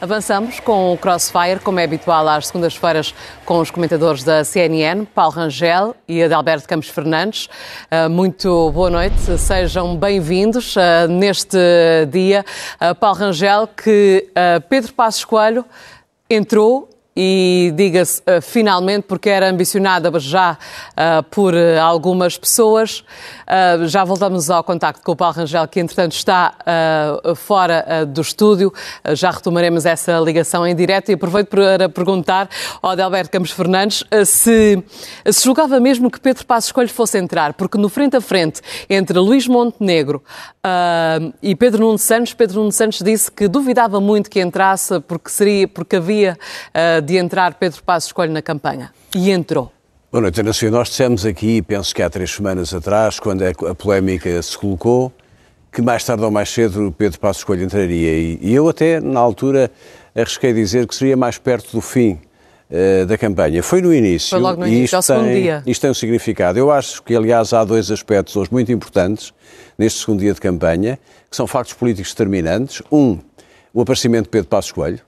Avançamos com o Crossfire, como é habitual às segundas-feiras, com os comentadores da CNN, Paulo Rangel e Adalberto Campos Fernandes. Ah, muito boa noite, sejam bem-vindos ah, neste dia. Ah, Paulo Rangel, que Pedro Passos Coelho entrou e diga-se uh, finalmente, porque era ambicionada já uh, por uh, algumas pessoas. já voltamos ao contacto com o Paulo Rangel, que entretanto está fora do estúdio. já retomaremos essa ligação em direto e aproveito para perguntar ao Adelberto Campos Fernandes se, se julgava mesmo que Pedro Passos Coelho fosse entrar, porque no frente a frente entre Luís Montenegro e Pedro Nuno Santos, Pedro Nuno Santos disse que duvidava muito que entrasse porque, seria, porque havia de entrar Pedro Passos Coelho na campanha. E entrou. Boa noite, Ana. Nós dissemos aqui, penso que há três semanas atrás, quando a polémica se colocou, que mais tarde ou mais cedo Pedro Passos Coelho entraria. E eu até, na altura, arrisquei dizer que seria mais perto do fim uh, da campanha. Foi no início. Foi logo no início, ao segundo dia. Isto tem um significado. Eu acho que, aliás, há dois aspectos hoje muito importantes neste segundo dia de campanha, que são factos políticos determinantes. Um, o aparecimento de Pedro Passos Coelho,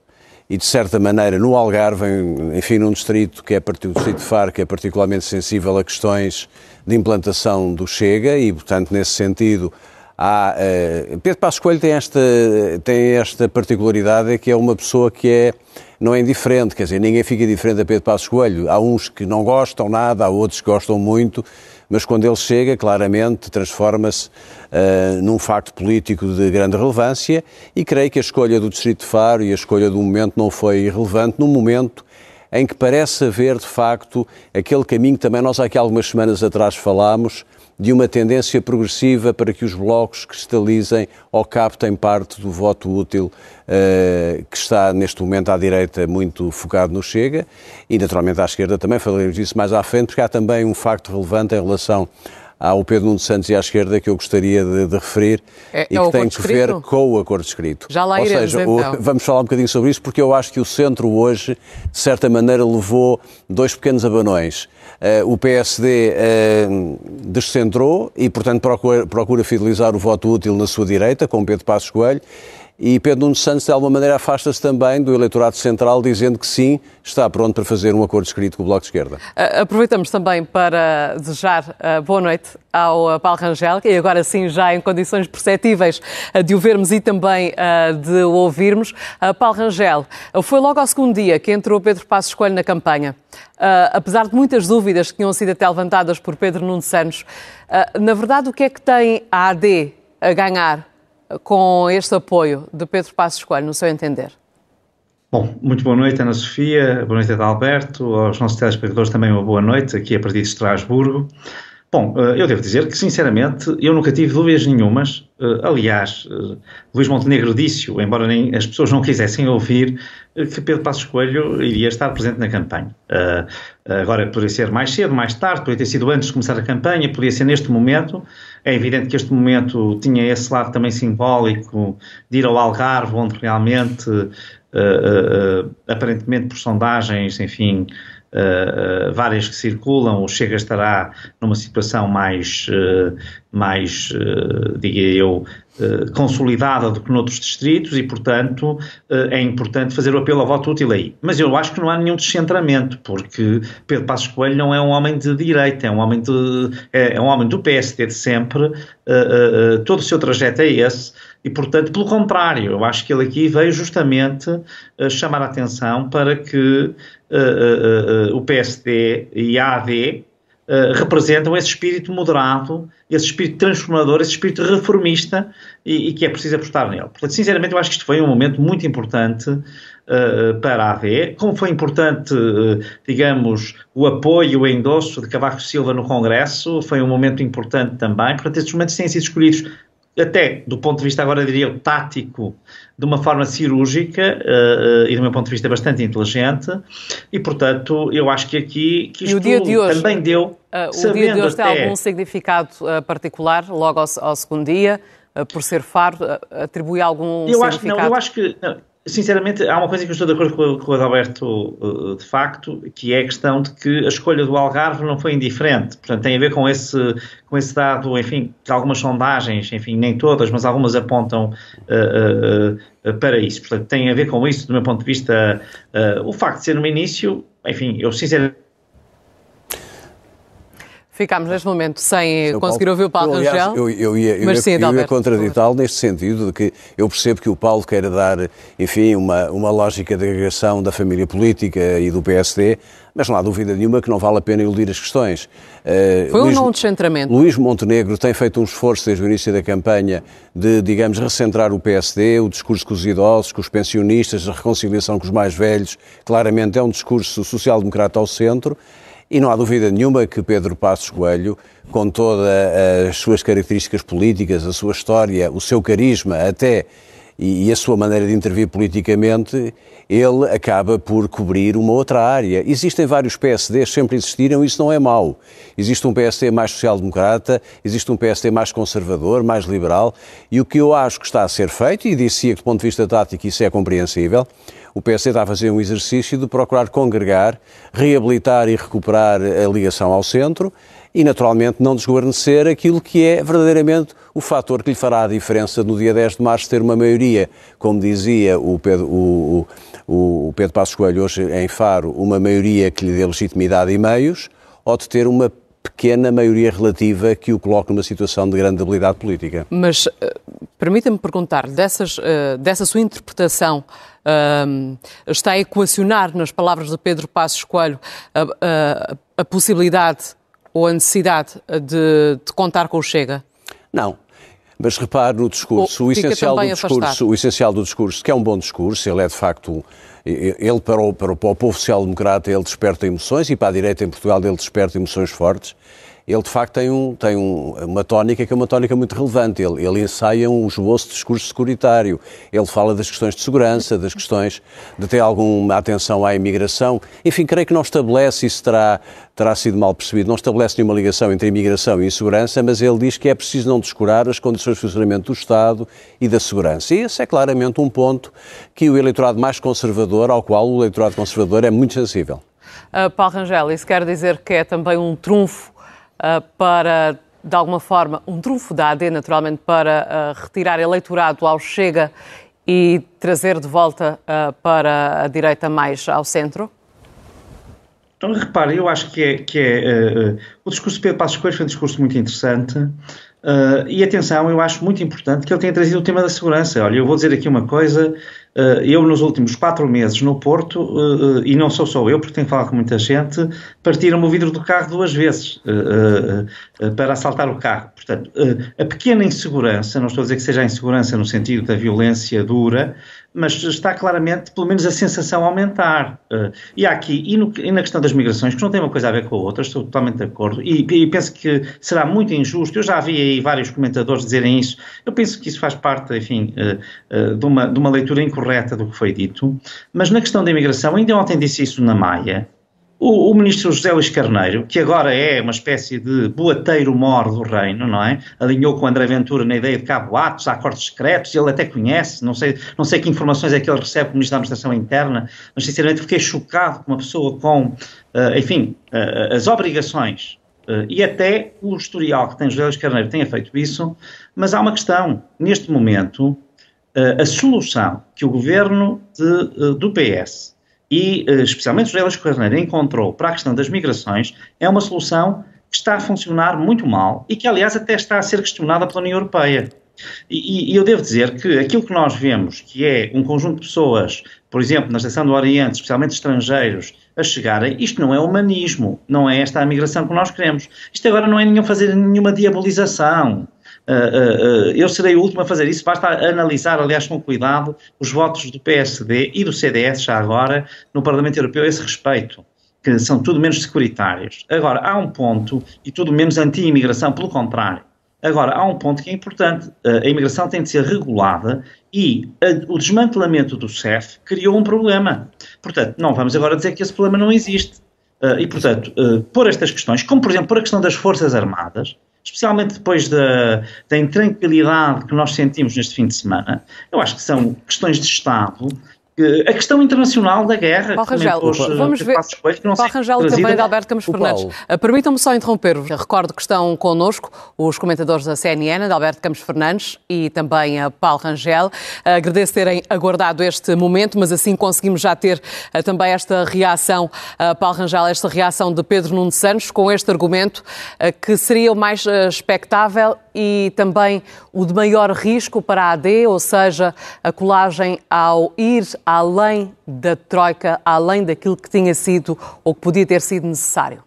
e, de certa maneira, no Algarve, enfim, num distrito que é o distrito de Faro, que é particularmente sensível a questões de implantação do Chega e, portanto, nesse sentido, há... Uh, Pedro Passos Coelho tem esta, tem esta particularidade, que é uma pessoa que é não é indiferente, quer dizer, ninguém fica diferente a Pedro Passos Coelho. Há uns que não gostam nada, há outros que gostam muito, mas quando ele chega, claramente, transforma-se uh, num facto político de grande relevância e creio que a escolha do Distrito de Faro e a escolha do momento não foi irrelevante, num momento em que parece haver, de facto, aquele caminho que também nós aqui algumas semanas atrás falámos, de uma tendência progressiva para que os blocos cristalizem ou captem parte do voto útil uh, que está neste momento à direita muito focado no Chega. E naturalmente à esquerda também, falaremos disso mais à frente, porque há também um facto relevante em relação ao Pedro Nuno Santos e à esquerda que eu gostaria de, de referir é, e é que tem que ver com o acordo escrito. Já lá Ou iremos, seja, então. o, vamos falar um bocadinho sobre isso porque eu acho que o centro hoje, de certa maneira, levou dois pequenos abanões. Uh, o PSD uh, descentrou e, portanto, procura, procura fidelizar o voto útil na sua direita, com Pedro Passos Coelho, e Pedro Nuno Santos, de alguma maneira, afasta-se também do eleitorado central, dizendo que sim, está pronto para fazer um acordo escrito com o Bloco de Esquerda. Aproveitamos também para desejar boa noite ao Paulo Rangel, e agora sim já em condições perceptíveis de o vermos e também de o ouvirmos. Paulo Rangel, foi logo ao segundo dia que entrou Pedro Passos Coelho na campanha. apesar de muitas dúvidas que tinham sido até levantadas por Pedro Nuno Santos, na verdade, o que é que tem a AD a ganhar com este apoio de Pedro Passos Coelho, no seu entender? Bom, muito boa noite, Ana Sofia, boa noite, Adalberto, aos nossos telespectadores também uma boa noite, aqui a partir de Estrasburgo. Bom, eh, eu devo dizer que, sinceramente, eu nunca tive dúvidas nenhumas. Eh, aliás, eh, Luís Montenegro disse-o, embora nem as pessoas não quisessem ouvir, que Pedro Passos Coelho iria estar presente na campanha. Agora, poderia ser mais cedo, mais tarde, poderia ter sido antes de começar a campanha, poderia ser neste momento. É evidente que este momento tinha esse lado também simbólico de ir ao Algarve, onde realmente, aparentemente por sondagens, enfim, uh, várias que circulam, o Chega estará numa situação mais, uh, mais uh, diga eu, consolidada do que noutros distritos e, portanto, é importante fazer o apelo ao voto útil aí. Mas eu acho que não há nenhum descentramento, porque Pedro Passos Coelho não é um homem de direita, é um homem, de, é, é um homem do PSD de sempre, todo o seu trajeto é esse, e, portanto, pelo contrário, eu acho que ele aqui veio justamente uh, chamar a atenção para que uh, uh, o PSD e a AD representam esse espírito moderado, esse espírito transformador, esse espírito reformista e, e, que é preciso apostar nele. Portanto, sinceramente, eu acho que isto foi um momento muito importante para a AD, como foi importante, digamos, o apoio, o endosso de Cavaco Silva no Congresso, foi um momento importante também. Portanto, estes momentos têm sido escolhidos até do ponto de vista agora diria tático, de uma forma cirúrgica uh, uh, e do meu ponto de vista bastante inteligente e portanto eu acho que aqui que isto de hoje, também deu uh, o dia de hoje até... tem algum significado particular logo ao, ao segundo dia por ser faro atribui algum eu significado? Acho, não, eu acho que não, sinceramente, há uma coisa que eu estou de acordo com, com o Adalberto, de facto, que é a questão de que a escolha do Algarve não foi indiferente. Portanto, tem a ver com esse, com esse dado, enfim, que algumas sondagens, enfim, nem todas, mas algumas apontam uh, uh, para isso. Portanto, tem a ver com isso, do meu ponto de vista, o facto de ser no início, enfim, eu sinceramente Ficámos neste momento sem conseguir Paulo, ouvir o Paulo eu, Rangel. Eu, eu, ia, eu, mas sim, eu ia contraditá-lo neste sentido de que eu percebo que o Paulo queira dar, enfim, uma, uma lógica de agregação da família política e do PSD, mas não há dúvida nenhuma que não vale a pena iludir as questões. Uh, Foi Luís, um não descentramento. Luís Montenegro tem feito um esforço desde o início da campanha de, digamos, recentrar o PSD, o discurso com os idosos, com os pensionistas, a reconciliação com os mais velhos. Claramente é um discurso social-democrata ao centro. E não há dúvida nenhuma que Pedro Passos Coelho, com todas as suas características políticas, a sua história, o seu carisma até e, a sua maneira de intervir politicamente, ele acaba por cobrir uma outra área. Existem vários PSDs, sempre existiram, isso não é mau. Existe um PSD mais social-democrata, existe um PSD mais conservador, mais liberal, e o que eu acho que está a ser feito, e disse que do ponto de vista tático isso é compreensível, o PSD está a fazer um exercício de procurar congregar, reabilitar e recuperar a ligação ao centro e, naturalmente, não desguarnecer aquilo que é verdadeiramente o fator que lhe fará a diferença no dia 10 de março ter uma maioria, como dizia o Pedro, o, o, o Pedro Passos Coelho hoje em Faro, uma maioria que lhe dê legitimidade e meios, ou de ter uma pequena maioria relativa que o coloque numa situação de grande habilidade política. Mas uh, permita-me perguntar, dessas, uh, dessa sua interpretação, uh, está a equacionar nas palavras de Pedro Passos Coelho a, a possibilidade ou a necessidade de, de contar com o Chega? Não. Mas repare no discurso, o essencial do discurso, o essencial do discurso, que é um bom discurso, ele é de facto, ele para o, para o, para o povo social-democrata ele desperta emoções e para a direita em Portugal ele desperta emoções fortes ele de facto tem, um, tem um, uma tónica que é uma tónica muito relevante. Ele, ele ensaia um esboço de discurso securitário. Ele fala das questões de segurança, das questões de ter alguma atenção à imigração. Enfim, creio que não estabelece, isso terá, terá sido mal percebido, não estabelece nenhuma ligação entre imigração e insegurança, mas ele diz que é preciso não descurar as condições de funcionamento do Estado e da segurança. E esse é claramente um ponto que o eleitorado mais conservador, ao qual o eleitorado conservador é muito sensível. Uh, Paulo Rangel, isso quer dizer que é também um trunfo para, de alguma forma, um trunfo da AD, naturalmente, para uh, retirar eleitorado ao Chega e trazer de volta uh, para a direita mais ao centro? Então, repare, eu acho que é, que é o discurso de Pedro Passos Coelho foi um discurso muito interessante e atenção, eu acho muito importante que ele tenha trazido o tema da segurança. Olha, eu vou dizer aqui uma coisa, eh, eu, nos últimos quatro meses no Porto, eh, e não sou só eu, porque tenho falado com muita gente, partiram-me o vidro do carro duas vezes eh, para assaltar o carro. Portanto, a pequena insegurança, não estou a dizer que seja a insegurança no sentido da violência dura, mas está claramente, pelo menos, a sensação a aumentar. E há aqui, e, no, e, na questão das migrações, que não tem uma coisa a ver com a outra, estou totalmente de acordo, e, e, penso que será muito injusto, eu já vi aí vários comentadores dizerem isso, eu penso que isso faz parte, enfim, de, uma, de uma leitura incorreta do que foi dito, mas na questão da imigração, ainda ontem disse isso na Maia, o, o, ministro José Luís Carneiro, que agora é uma espécie de boateiro-mor do reino, não é? Alinhou com André Ventura na ideia de que há boatos, há acordos secretos, ele até conhece, não sei, não sei que informações é que ele recebe do ministro da Administração Interna, mas sinceramente fiquei chocado com uma pessoa com, uh, enfim, uh, as obrigações uh, e até o historial que tem José Luís Carneiro tenha feito isso, mas há uma questão, neste momento, a solução que o governo de, do PS e eh, especialmente José Luís Carneiro encontrou para a questão das migrações é uma solução que está a funcionar muito mal e que, aliás, até está a ser questionada pela União Europeia. E, e, eu devo dizer que aquilo que nós vemos, que é um conjunto de pessoas, por exemplo, na estação do Oriente, especialmente estrangeiros, a chegarem, isto não é humanismo, não é esta a migração que nós queremos. Isto agora não é nenhum fazer nenhuma diabolização. Uh, uh, uh, eu serei o último a fazer isso, basta analisar, aliás, com cuidado, os votos do PSD e do CDS, já agora, no Parlamento Europeu, a esse respeito, que são tudo menos securitários. Agora, há um ponto, e tudo menos anti-imigração, pelo contrário. Agora, há um ponto que é importante: a imigração tem de ser regulada e a, o desmantelamento do CEF criou um problema. Portanto, não vamos agora dizer que esse problema não existe. e, portanto, por estas questões, como por exemplo por a questão das Forças Armadas, especialmente depois da, da intranquilidade que nós sentimos neste fim de semana, eu acho que são questões de Estado a questão internacional da guerra. Paulo Rangel, pôs, vamos ver. Paulo Rangel também de Alberto Campos Fernandes. Uh, Permitam-me só interromper-vos. Recordo que estão connosco os comentadores da CNN, de Alberto Campos Fernandes e também a Paulo Rangel. Agradeço terem aguardado este momento, mas assim conseguimos já ter uh, também esta reação, Paulo Rangel, esta reação de Pedro Nuno Santos com este argumento que seria o mais expectável e também o de maior risco para a AD, ou seja, a colagem ao ir além da Troika, além daquilo que tinha sido ou que podia ter sido necessário?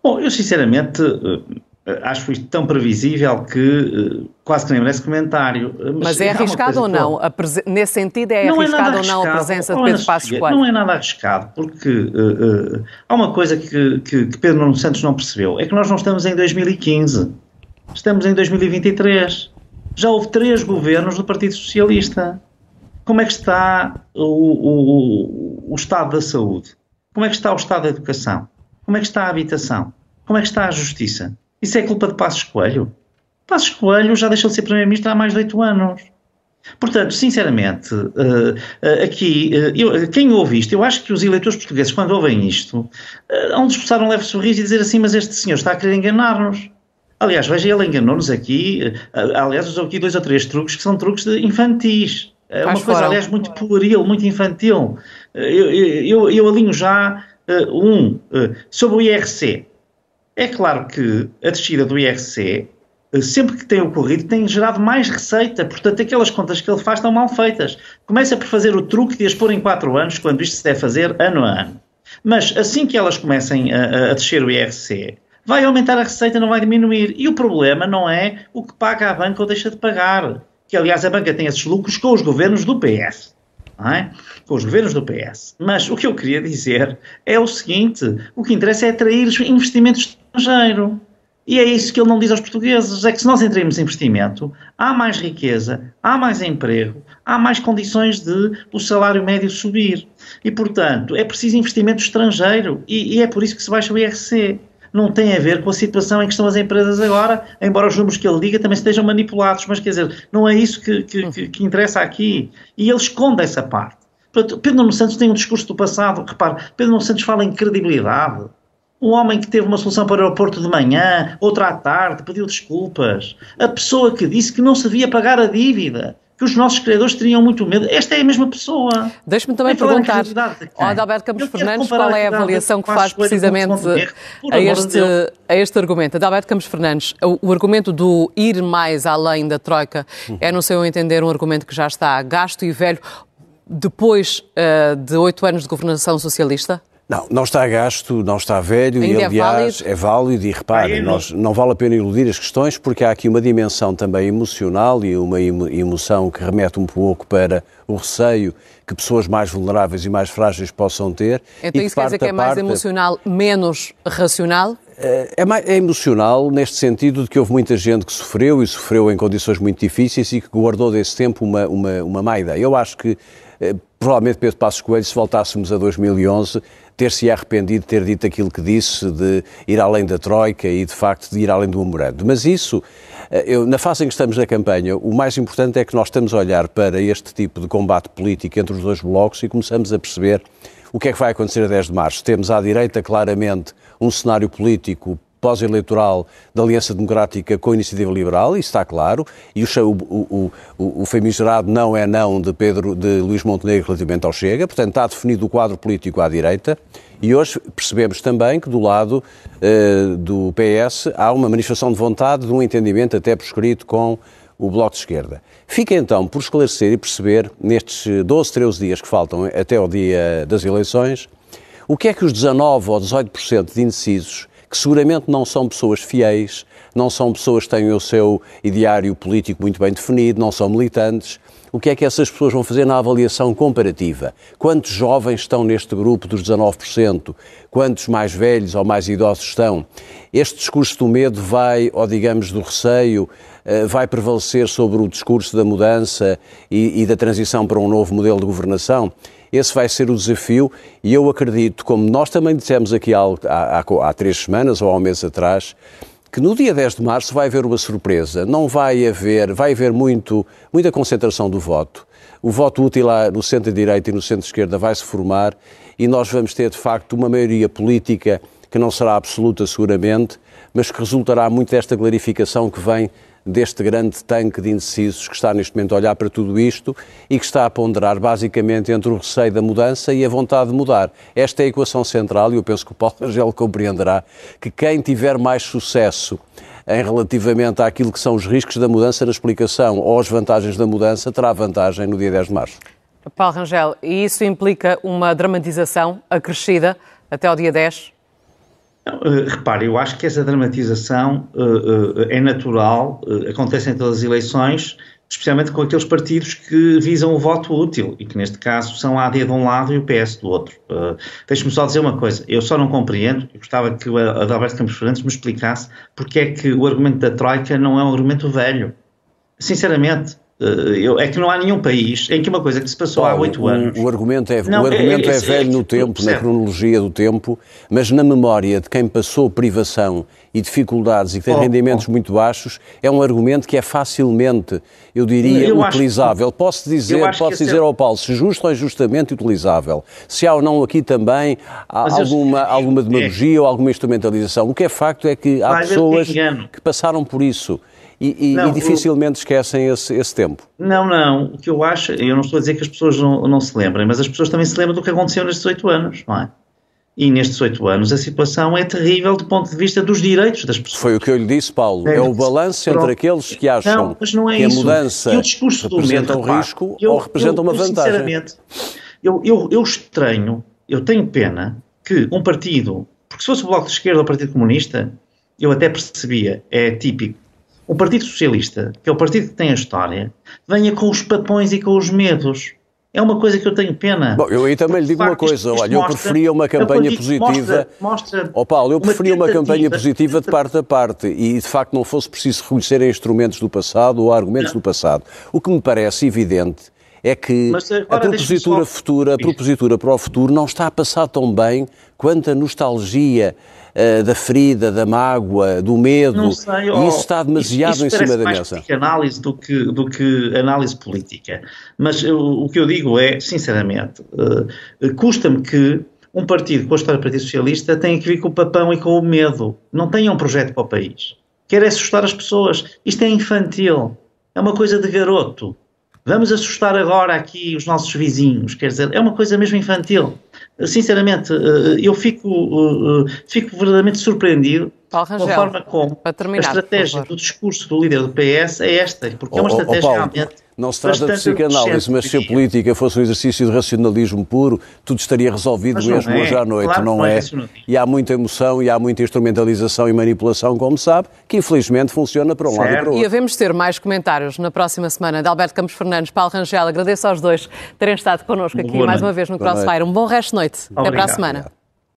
Bom, eu sinceramente eh, acho isto tão previsível que eh, quase que nem merece comentário. Mas, Mas é arriscado ou não? Nesse sentido, é não é arriscado é ou não a presença de Pedro Passos Coelho? Não é nada arriscado, porque uh, uh, há uma coisa que, que, que Pedro Nuno Santos não percebeu, é que nós não estamos em 2015. Estamos em 2023. Já houve três governos do Partido Socialista. Como é que está o, o, o estado da saúde? Como é que está o estado da educação? Como é que está a habitação? Como é que está a justiça? Isso é culpa de Passos Coelho? Passos Coelho já deixou de ser Primeiro-Ministro há mais de oito anos. Portanto, sinceramente, uh, uh, aqui, uh, eu, quem ouve isto, eu acho que os eleitores portugueses, quando ouvem isto, hão de um leve sorriso e dizer assim: Mas este senhor está a querer enganar-nos. Aliás, veja, ele enganou-nos aqui. Aliás, usou aqui dois ou três truques que são truques infantis. É uma coisa, aliás, muito pueril, muito infantil. Eu, eu, eu alinho já uh, um uh, sobre o IRC. É claro que a descida do IRC, uh, sempre que tem ocorrido, tem gerado mais receita. Portanto, aquelas contas que ele faz estão mal feitas. Começa por fazer o truque de as pôr em 4 anos, quando isto se deve fazer ano a ano. Mas assim que elas comecem a, a descer o IRC, vai aumentar a receita, não vai diminuir. E o problema não é o que paga a banca ou deixa de pagar. Que, aliás, a banca tem esses lucros com os governos do PS. É? Com os governos do PS. Mas o que eu queria dizer é o seguinte: o que interessa é atrair investimento estrangeiro. E é isso que ele não diz aos portugueses: é que se nós entrarmos em investimento, há mais riqueza, há mais emprego, há mais condições de o salário médio subir. E, portanto, é preciso investimento estrangeiro. E, e é por isso que se baixa o IRC não tem a ver com a situação em que estão as empresas agora, embora os números que ele diga também estejam manipulados, mas quer dizer, não é isso que, que, que, que interessa aqui. E ele esconde essa parte. Portanto, Pedro Nuno Santos tem um discurso do passado, repare, Pedro Nuno Santos fala em credibilidade. Um homem que teve uma solução para o aeroporto de manhã, outra à tarde, pediu desculpas. A pessoa que disse que não sabia pagar a dívida que os nossos criadores teriam muito medo. Esta é a mesma pessoa. Deixe-me também perguntar ao Adalberto Campos Fernandes qual é a avaliação que faz precisamente a este, a este argumento. Adalberto Campos Fernandes, o, o, argumento do ir mais além da Troika é, no seu entender, um argumento que já está gasto e velho depois uh, de oito anos de governação socialista? Não, não está gasto, não está velho Ainda e, aliás, é válido, é válido e reparem, ah, nós, não vale a pena iludir as questões porque há aqui uma dimensão também emocional e uma emoção que remete um pouco para o receio que pessoas mais vulneráveis e mais frágeis possam ter. Então isso quer dizer que é mais parte, emocional, menos racional? É, é, é, emocional neste sentido de que houve muita gente que sofreu e sofreu em condições muito difíceis e que guardou desse tempo uma, uma, uma má ideia. Eu acho que eh, provavelmente Pedro Passos Coelho, se voltássemos a 2011, ter-se arrependido de ter dito aquilo que disse, de ir além da Troika e, de facto, de ir além do memorando. Mas isso, eh, eu, na fase em que estamos na campanha, o mais importante é que nós estamos a olhar para este tipo de combate político entre os dois blocos e começamos a perceber o que é que vai acontecer a 10 de março. Temos à direita, claramente, um cenário político pós-eleitoral da Aliança Democrática com a Iniciativa Liberal, isso está claro, e o, o, o, o famigerado não é não de Pedro de Luís Montenegro relativamente ao Chega, portanto está definido o quadro político à direita, e hoje percebemos também que do lado uh, do PS há uma manifestação de vontade de um entendimento até prescrito com o Bloco de Esquerda. Fica então por esclarecer e perceber, nestes 12, 13 dias que faltam até ao dia das eleições, o que é que os 19 ou 18% de indecisos que seguramente não são pessoas fiéis, não são pessoas que têm o seu ideário político muito bem definido, não são militantes. O que é que essas pessoas vão fazer na avaliação comparativa? Quantos jovens estão neste grupo dos 19%? Quantos mais velhos ou mais idosos estão? Este discurso do medo vai, ou digamos do receio, eh, vai prevalecer sobre o discurso da mudança e, e da transição para um novo modelo de governação? Esse vai ser o desafio e eu acredito, como nós também dissemos aqui há, há, há três semanas ou há um mês atrás, que no dia 10 de março vai haver uma surpresa. Não vai haver, vai haver muito, muita concentração do voto. o voto útil no centro-direita e no centro-esquerda vai se formar e nós vamos ter, de facto, uma maioria política que não será absoluta, seguramente, mas que resultará muito desta clarificação que vem deste grande tanque de indecisos que está neste momento a olhar para tudo isto e que está a ponderar basicamente entre o receio da mudança e a vontade de mudar. Esta é a equação central e eu penso que o Paulo Rangel compreenderá que quem tiver mais sucesso em relativamente àquilo que são os riscos da mudança na explicação ou as vantagens da mudança, terá vantagem no dia 10 de março. Paulo Rangel, e isso implica uma dramatização acrescida até ao dia 10? Uh, repare, eu acho que essa dramatização uh, uh, é natural, acontece em todas as eleições, especialmente com aqueles partidos que visam o voto útil e que neste caso são a AD de um lado e o PS do outro. Deixe-me só dizer uma coisa, eu só não compreendo, eu gostava que o Adalberto Campos Fernandes me explicasse porque é que o argumento da Troika não é um argumento velho. Sinceramente, eh, eu, é que não há nenhum país em que uma coisa que se passou há oito anos. O argumento é, não, o argumento é, é, é velho é, no tempo, na cronologia do tempo, mas na memória de quem passou privação e dificuldades e que tem oh, rendimentos oh. muito baixos, é um argumento que é facilmente, eu diria, eu utilizável. Que, posso dizer, posso dizer ao Paulo, se justo ou injustamente utilizável. Se há ou não aqui também alguma, eu, alguma demagogia ou alguma instrumentalização. O que é facto é que há pessoas que passaram por isso e, e, não, e dificilmente o... esquecem esse, esse, tempo. Não, não. O que eu acho, eu não estou a dizer que as pessoas não, não se lembrem, mas as pessoas também se lembram do que aconteceu nestes oito anos, não é? E nestes oito anos a situação é terrível do ponto de vista dos direitos das pessoas. Foi o que eu lhe disse, Paulo. É, é o balanço entre aqueles que acham não, é que isso. a mudança representa um risco eu, ou representa eu, uma vantagem. Sinceramente, eu, eu, eu estranho, eu tenho pena que um partido, porque se fosse o Bloco de Esquerda ou o Partido Comunista, eu até percebia, é típico, o Partido Socialista, que é o partido que tem a história, venha com os papões e com os medos. É uma coisa que eu tenho pena. Bom, eu aí também lhe digo uma coisa, isto, isto olha, eu preferia uma campanha positiva. Mostra, mostra oh, Paulo, eu preferia uma, uma campanha positiva de parte a parte e de facto não fosse preciso reconhecer instrumentos do passado ou argumentos não. do passado. O que me parece evidente é que a propositura futura, a propositura para o futuro não está a passar tão bem quanto a nostalgia uh, da ferida, da mágoa, do medo. Sei, oh, e isso está demasiado isso, isso em cima da mesa. Mais análise do que, do que análise política. Mas eu, o que eu digo é, sinceramente, uh, custa-me que um partido com a história do Partido Socialista tenha que vir com o papão e com o medo. Não tenha um projeto para o país. Quer assustar as pessoas. Isto é infantil. É uma coisa de garoto vamos assustar agora aqui os nossos vizinhos, quer dizer, é uma coisa mesmo infantil. Sinceramente, eh, eu fico, eh, fico verdadeiramente surpreendido Paulo Rangel, com a forma como terminar, a estratégia do discurso do líder do PS é esta, porque oh, é uma estratégia oh, Paulo, realmente não se trata de psicanálise, mas se a política fosse um exercício de racionalismo puro, tudo estaria resolvido mas mesmo é. hoje à noite, claro não, não é? é e há muita emoção e há muita instrumentalização e manipulação, como sabe, que infelizmente funciona para um certo. lado e para o outro. E havemos ter mais comentários na próxima semana de Alberto Campos Fernandes, Paulo Rangel. Agradeço aos dois terem estado connosco aqui mais uma vez no Crossfire. Um bom resto noite. Obrigado. Até para a semana.